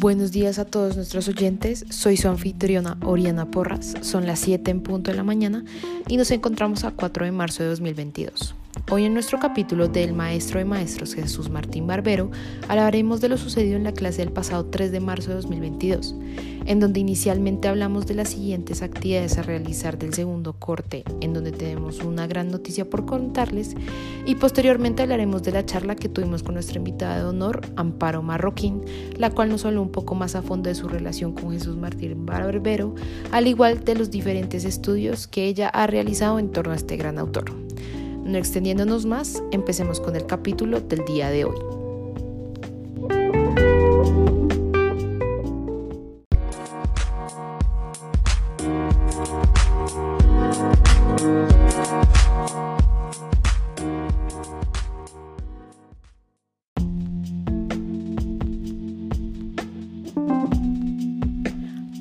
Buenos días a todos nuestros oyentes, soy su anfitriona Oriana Porras, son las 7 en punto de la mañana y nos encontramos a 4 de marzo de 2022. Hoy en nuestro capítulo del Maestro de Maestros Jesús Martín Barbero hablaremos de lo sucedido en la clase del pasado 3 de marzo de 2022, en donde inicialmente hablamos de las siguientes actividades a realizar del segundo corte, en donde tenemos una gran noticia por contarles, y posteriormente hablaremos de la charla que tuvimos con nuestra invitada de honor, Amparo Marroquín, la cual nos habló un poco más a fondo de su relación con Jesús Martín Barbero, al igual de los diferentes estudios que ella ha realizado en torno a este gran autor. No extendiéndonos más, empecemos con el capítulo del día de hoy.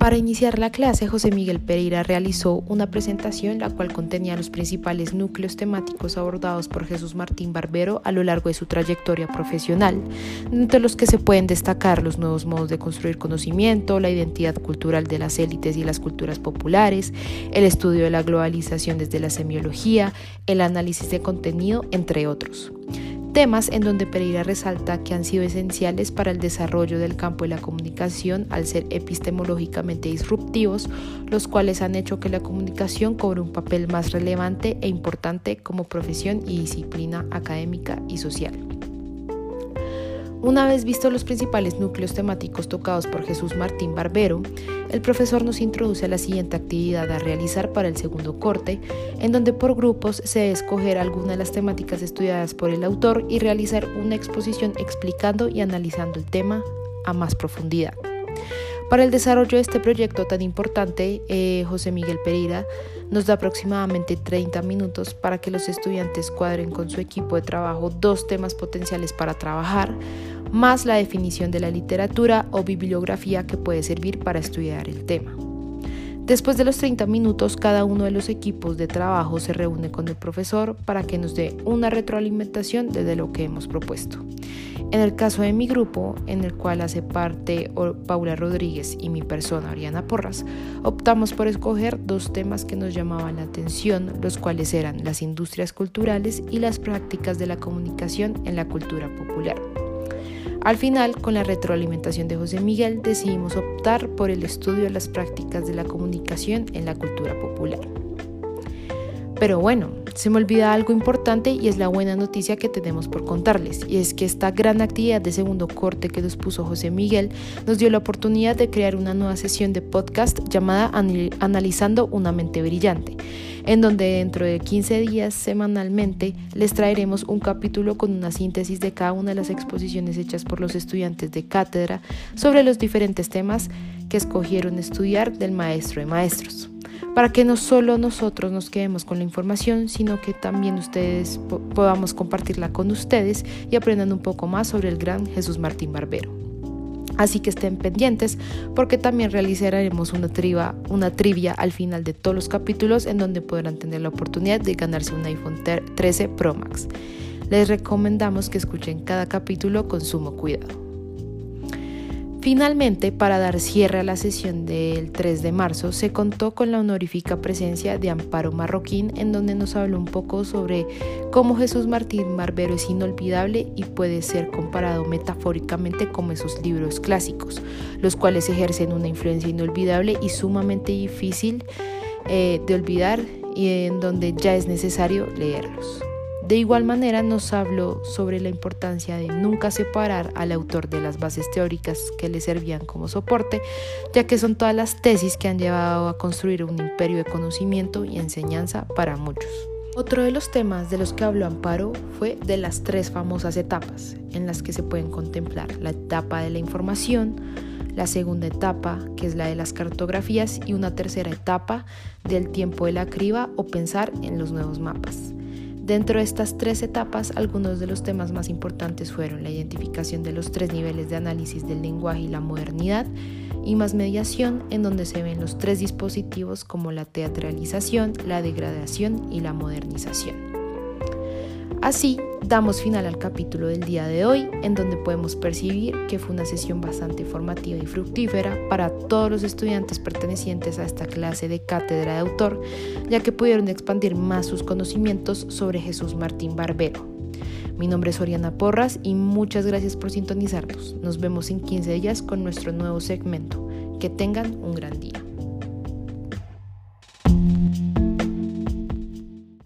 Para iniciar la clase, José Miguel Pereira realizó una presentación la cual contenía los principales núcleos temáticos abordados por Jesús Martín Barbero a lo largo de su trayectoria profesional, entre los que se pueden destacar los nuevos modos de construir conocimiento, la identidad cultural de las élites y las culturas populares, el estudio de la globalización desde la semiología, el análisis de contenido, entre otros temas en donde Pereira resalta que han sido esenciales para el desarrollo del campo de la comunicación al ser epistemológicamente disruptivos, los cuales han hecho que la comunicación cobre un papel más relevante e importante como profesión y disciplina académica y social. Una vez vistos los principales núcleos temáticos tocados por Jesús Martín Barbero, el profesor nos introduce a la siguiente actividad a realizar para el segundo corte, en donde por grupos se debe escoger alguna de las temáticas estudiadas por el autor y realizar una exposición explicando y analizando el tema a más profundidad. Para el desarrollo de este proyecto tan importante, eh, José Miguel Pereira nos da aproximadamente 30 minutos para que los estudiantes cuadren con su equipo de trabajo dos temas potenciales para trabajar, más la definición de la literatura o bibliografía que puede servir para estudiar el tema. Después de los 30 minutos, cada uno de los equipos de trabajo se reúne con el profesor para que nos dé una retroalimentación desde lo que hemos propuesto. En el caso de mi grupo, en el cual hace parte Paula Rodríguez y mi persona, Ariana Porras, optamos por escoger dos temas que nos llamaban la atención, los cuales eran las industrias culturales y las prácticas de la comunicación en la cultura popular. Al final, con la retroalimentación de José Miguel, decidimos optar por el estudio de las prácticas de la comunicación en la cultura popular. Pero bueno, se me olvida algo importante y es la buena noticia que tenemos por contarles, y es que esta gran actividad de segundo corte que nos puso José Miguel nos dio la oportunidad de crear una nueva sesión de podcast llamada Analizando una mente brillante, en donde dentro de 15 días semanalmente les traeremos un capítulo con una síntesis de cada una de las exposiciones hechas por los estudiantes de cátedra sobre los diferentes temas que escogieron estudiar del maestro de maestros para que no solo nosotros nos quedemos con la información, sino que también ustedes podamos compartirla con ustedes y aprendan un poco más sobre el gran Jesús Martín Barbero. Así que estén pendientes porque también realizaremos una, una trivia al final de todos los capítulos en donde podrán tener la oportunidad de ganarse un iPhone 13 Pro Max. Les recomendamos que escuchen cada capítulo con sumo cuidado. Finalmente, para dar cierre a la sesión del 3 de marzo, se contó con la honorífica presencia de Amparo Marroquín, en donde nos habló un poco sobre cómo Jesús Martín Barbero es inolvidable y puede ser comparado metafóricamente con esos libros clásicos, los cuales ejercen una influencia inolvidable y sumamente difícil eh, de olvidar y en donde ya es necesario leerlos. De igual manera nos habló sobre la importancia de nunca separar al autor de las bases teóricas que le servían como soporte, ya que son todas las tesis que han llevado a construir un imperio de conocimiento y enseñanza para muchos. Otro de los temas de los que habló Amparo fue de las tres famosas etapas en las que se pueden contemplar la etapa de la información, la segunda etapa, que es la de las cartografías, y una tercera etapa del tiempo de la criba o pensar en los nuevos mapas. Dentro de estas tres etapas, algunos de los temas más importantes fueron la identificación de los tres niveles de análisis del lenguaje y la modernidad, y más mediación, en donde se ven los tres dispositivos como la teatralización, la degradación y la modernización. Así, damos final al capítulo del día de hoy, en donde podemos percibir que fue una sesión bastante formativa y fructífera para todos los estudiantes pertenecientes a esta clase de cátedra de autor, ya que pudieron expandir más sus conocimientos sobre Jesús Martín Barbero. Mi nombre es Oriana Porras y muchas gracias por sintonizarnos. Nos vemos en 15 días con nuestro nuevo segmento. Que tengan un gran día.